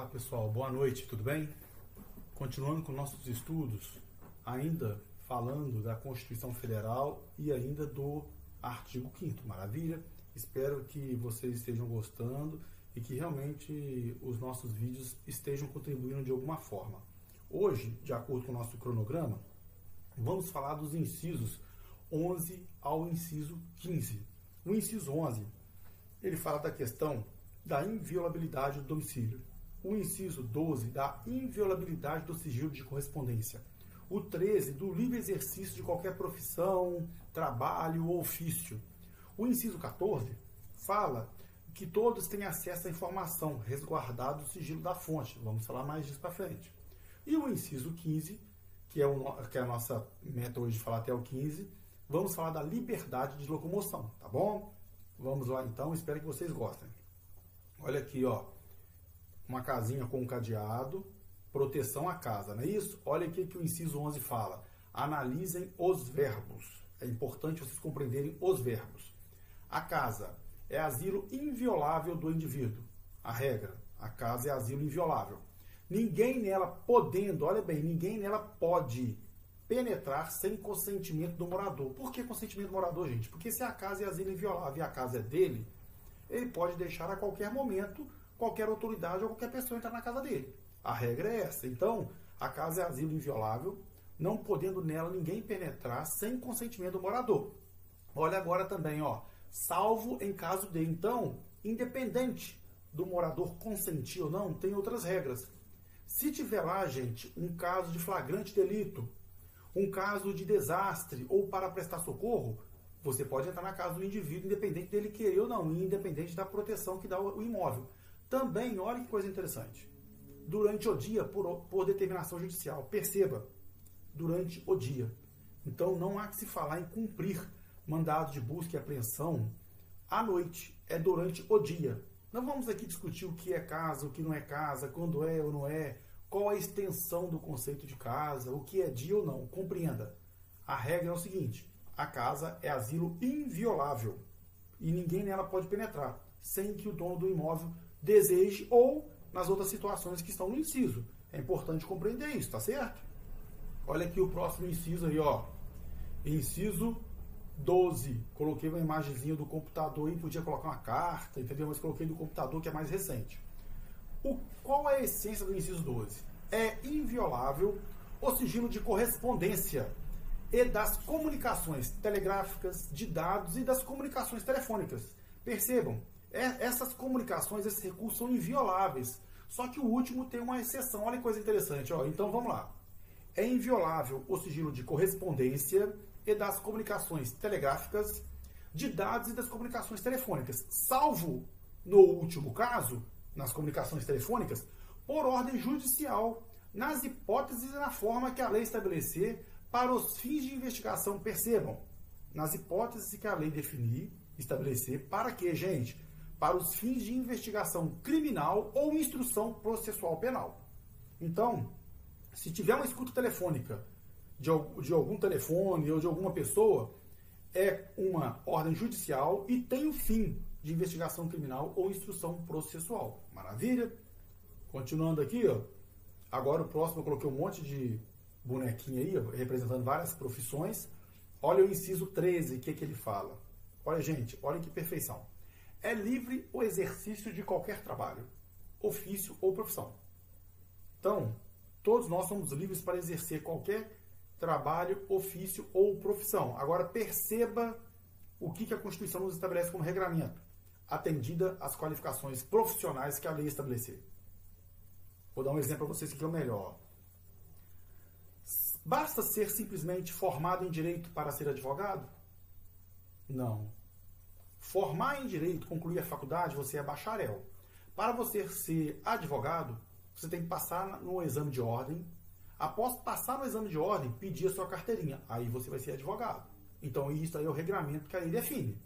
Olá pessoal, boa noite, tudo bem? Continuando com nossos estudos, ainda falando da Constituição Federal e ainda do artigo 5 maravilha? Espero que vocês estejam gostando e que realmente os nossos vídeos estejam contribuindo de alguma forma. Hoje, de acordo com o nosso cronograma, vamos falar dos incisos 11 ao inciso 15. O inciso 11, ele fala da questão da inviolabilidade do domicílio. O inciso 12, da inviolabilidade do sigilo de correspondência. O 13, do livre exercício de qualquer profissão, trabalho ou ofício. O inciso 14 fala que todos têm acesso à informação, resguardado o sigilo da fonte. Vamos falar mais disso para frente. E o inciso 15, que é, o, que é a nossa meta hoje de falar até o 15, vamos falar da liberdade de locomoção, tá bom? Vamos lá então, espero que vocês gostem. Olha aqui, ó. Uma casinha com um cadeado, proteção à casa, não é isso? Olha aqui que o inciso 11 fala. Analisem os verbos. É importante vocês compreenderem os verbos. A casa é asilo inviolável do indivíduo. A regra, a casa é asilo inviolável. Ninguém nela podendo, olha bem, ninguém nela pode penetrar sem consentimento do morador. Por que consentimento do morador, gente? Porque se a casa é asilo inviolável e a casa é dele, ele pode deixar a qualquer momento qualquer autoridade ou qualquer pessoa entrar na casa dele. A regra é essa. Então, a casa é asilo inviolável, não podendo nela ninguém penetrar sem consentimento do morador. Olha agora também, ó, salvo em caso de. Então, independente do morador consentir ou não, tem outras regras. Se tiver lá, gente, um caso de flagrante delito, um caso de desastre ou para prestar socorro, você pode entrar na casa do indivíduo, independente dele querer ou não, independente da proteção que dá o imóvel. Também, olha que coisa interessante. Durante o dia, por, por determinação judicial, perceba, durante o dia. Então, não há que se falar em cumprir mandado de busca e apreensão à noite, é durante o dia. Não vamos aqui discutir o que é casa, o que não é casa, quando é ou não é, qual a extensão do conceito de casa, o que é dia ou não. Compreenda. A regra é o seguinte: a casa é asilo inviolável e ninguém nela pode penetrar sem que o dono do imóvel deseje ou nas outras situações que estão no inciso. É importante compreender isso, tá certo? Olha aqui o próximo inciso aí, ó. Inciso 12. Coloquei uma imagenzinha do computador e podia colocar uma carta, entendeu? Mas coloquei do computador que é mais recente. O, qual é a essência do inciso 12? É inviolável o sigilo de correspondência e das comunicações telegráficas, de dados e das comunicações telefônicas. Percebam, é, essas comunicações, esses recursos são invioláveis. Só que o último tem uma exceção. Olha que coisa interessante. Ó. Então vamos lá. É inviolável o sigilo de correspondência e das comunicações telegráficas, de dados e das comunicações telefônicas, salvo no último caso, nas comunicações telefônicas, por ordem judicial, nas hipóteses e na forma que a lei estabelecer para os fins de investigação, percebam, nas hipóteses que a lei definir, estabelecer, para que, gente? Para os fins de investigação criminal ou instrução processual penal. Então, se tiver uma escuta telefônica de, de algum telefone ou de alguma pessoa, é uma ordem judicial e tem o fim de investigação criminal ou instrução processual. Maravilha? Continuando aqui, ó. Agora o próximo eu coloquei um monte de bonequinho aí, representando várias profissões. Olha o inciso 13, o que, que ele fala. Olha, gente, olha que perfeição. É livre o exercício de qualquer trabalho, ofício ou profissão. Então, todos nós somos livres para exercer qualquer trabalho, ofício ou profissão. Agora, perceba o que, a Constituição nos estabelece como regramento, atendida às qualificações profissionais que a lei estabelecer. Vou dar um exemplo para vocês que é o melhor. Basta ser simplesmente formado em direito para ser advogado? Não. Formar em direito, concluir a faculdade, você é bacharel. Para você ser advogado, você tem que passar no exame de ordem. Após passar no exame de ordem, pedir a sua carteirinha. Aí você vai ser advogado. Então, isso aí é o regramento que a lei define.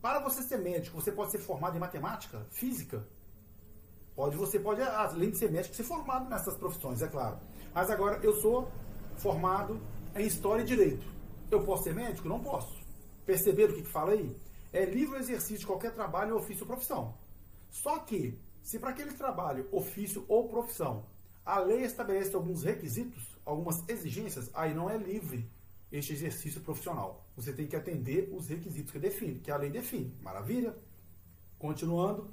Para você ser médico, você pode ser formado em matemática, física. Pode, você pode, além de ser médico, ser formado nessas profissões, é claro. Mas agora, eu sou formado em História e Direito. Eu posso ser médico? Não posso. Perceberam o que, que fala aí? É livre exercício de qualquer trabalho, ofício ou profissão. Só que, Se para aquele trabalho, ofício ou profissão, a lei estabelece alguns requisitos, algumas exigências, aí não é livre este exercício profissional. Você tem que atender os requisitos que define, que a lei define. Maravilha? Continuando,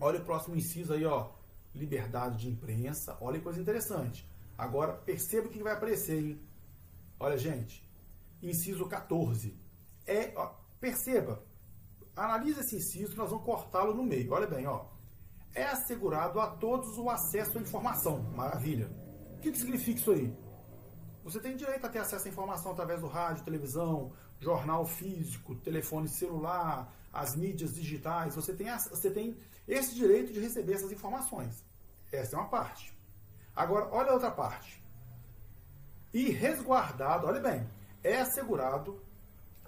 olha o próximo inciso aí, ó. Liberdade de imprensa. Olha que coisa interessante. Agora, perceba o que vai aparecer, hein? Olha, gente. Inciso 14. É, ó, perceba. Analise esse inciso que nós vamos cortá-lo no meio. Olha bem, ó. É assegurado a todos o acesso à informação. Maravilha. O que, que significa isso aí? Você tem direito a ter acesso à informação através do rádio, televisão, jornal físico, telefone celular, as mídias digitais. Você tem, você tem esse direito de receber essas informações. Essa é uma parte. Agora, olha a outra parte. E resguardado, olha bem, é assegurado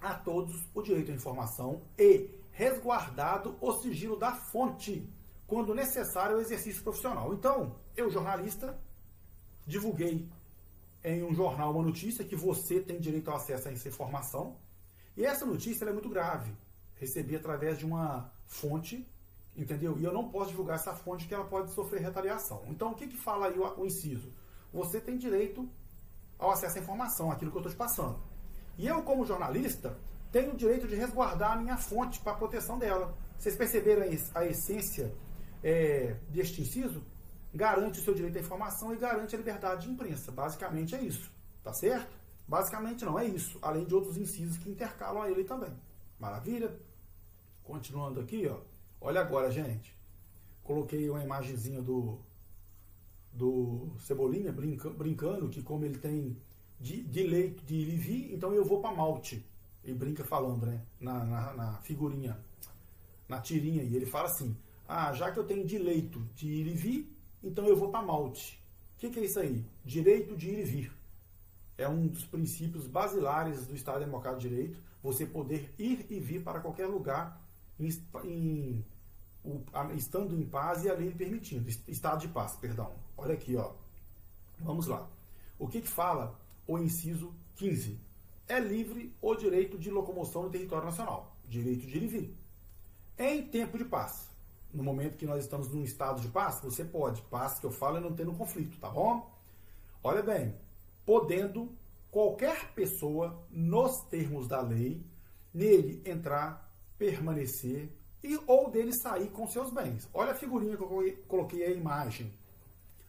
a todos o direito à informação e resguardado o sigilo da fonte, quando necessário o exercício profissional. Então, eu, jornalista, divulguei em um jornal uma notícia que você tem direito ao acesso a essa informação. E essa notícia é muito grave. Recebi através de uma fonte, entendeu? E eu não posso divulgar essa fonte que ela pode sofrer retaliação. Então, o que, que fala aí o, o inciso? Você tem direito ao acesso à informação, aquilo que eu estou te passando. E eu, como jornalista, tenho o direito de resguardar a minha fonte para proteção dela. Vocês perceberam a essência é, deste inciso? garante o seu direito à informação e garante a liberdade de imprensa. Basicamente é isso. Tá certo? Basicamente não, é isso. Além de outros incisos que intercalam a ele também. Maravilha? Continuando aqui, ó. Olha agora, gente. Coloquei uma imagenzinha do, do Cebolinha brinca, brincando que como ele tem de, de leito de Livi, então eu vou para Malte. Ele brinca falando, né? Na, na, na, figurinha, na tirinha. E ele fala assim, ah, já que eu tenho de leito de Livi, então eu vou para Malte. O que, que, é isso aí? Direito de ir e vir. É um dos princípios basilares do Estado Democrático de Direito, você poder ir e vir para qualquer lugar em, em, o, estando em paz e a lei permitindo. Estado de paz, perdão. Olha aqui, ó. Vamos lá. O que, que fala o inciso 15? É livre o direito de locomoção no território nacional. Direito de ir e vir. Em tempo de paz no momento que nós estamos num estado de paz, você pode. Paz que eu falo é não tendo conflito, tá bom? Olha bem, podendo qualquer pessoa, nos termos da lei, nele entrar, permanecer e ou dele sair com seus bens. Olha a figurinha que eu coloquei a imagem.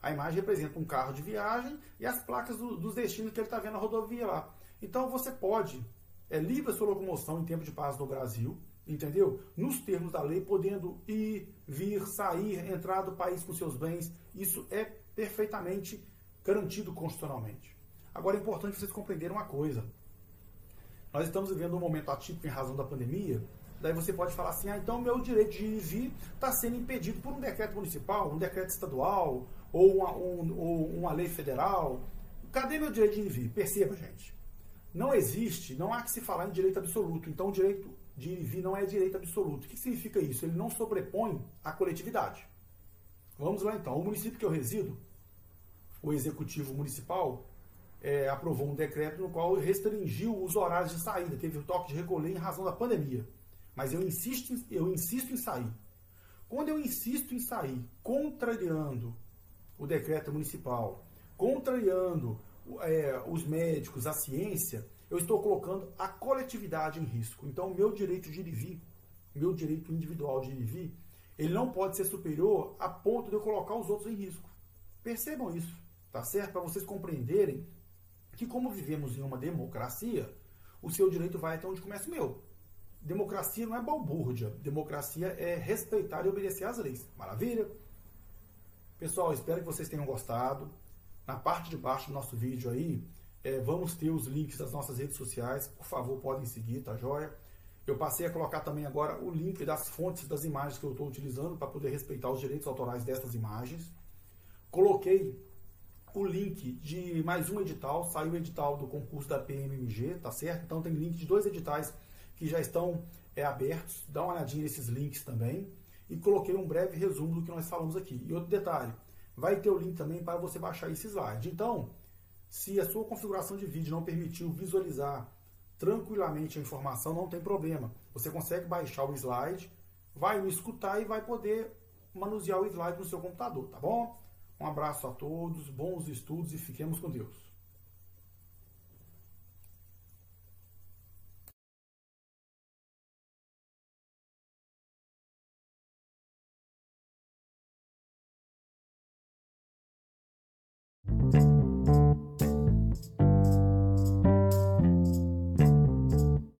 A imagem representa um carro de viagem e as placas do, dos destinos que ele está vendo na rodovia lá. Então você pode, é livre a sua locomoção em tempo de paz no Brasil, entendeu? Nos termos da lei, podendo ir, vir, sair, entrar do país com seus bens. Isso é perfeitamente garantido constitucionalmente. Agora é importante vocês compreenderem uma coisa. Nós estamos vivendo um momento atípico em razão da pandemia. Daí você pode falar assim: ah, então meu direito de ir e vir está sendo impedido por um decreto municipal, um decreto estadual ou uma, um, ou uma lei federal. Cadê meu direito de ir e vir? Perceba, gente. Não existe, não há que se falar em direito absoluto. Então, o direito de ir e vir não é direito absoluto. O que significa isso? Ele não sobrepõe a coletividade. Vamos lá então. O município que eu resido, o executivo municipal, é, aprovou um decreto no qual restringiu os horários de saída. Teve o toque de recolher em razão da pandemia. Mas eu insisto, eu insisto em sair. Quando eu insisto em sair, contrariando o decreto municipal, contrariando é, os médicos, a ciência, eu estou colocando a coletividade em risco. Então, o meu direito de ir e vir, meu direito individual de ir e vir, ele não pode ser superior a ponto de eu colocar os outros em risco. Percebam isso, tá certo? Para vocês compreenderem que, como vivemos em uma democracia, o seu direito vai até onde começa o meu. Democracia não é balbúrdia. Democracia é respeitar e obedecer às leis. Maravilha? Pessoal, espero que vocês tenham gostado. Na parte de baixo do nosso vídeo aí, é, vamos ter os links das nossas redes sociais, por favor, podem seguir, tá joia? Eu passei a colocar também agora o link das fontes das imagens que eu estou utilizando para poder respeitar os direitos autorais dessas imagens. Coloquei o link de mais um edital, saiu o edital do concurso da PMMG, tá certo? Então tem link de dois editais que já estão é, abertos, dá uma olhadinha nesses links também. E coloquei um breve resumo do que nós falamos aqui. E outro detalhe, vai ter o link também para você baixar esse slide. Então, se a sua configuração de vídeo não permitiu visualizar tranquilamente a informação, não tem problema. Você consegue baixar o slide, vai me escutar e vai poder manusear o slide no seu computador, tá bom? Um abraço a todos, bons estudos e fiquemos com Deus.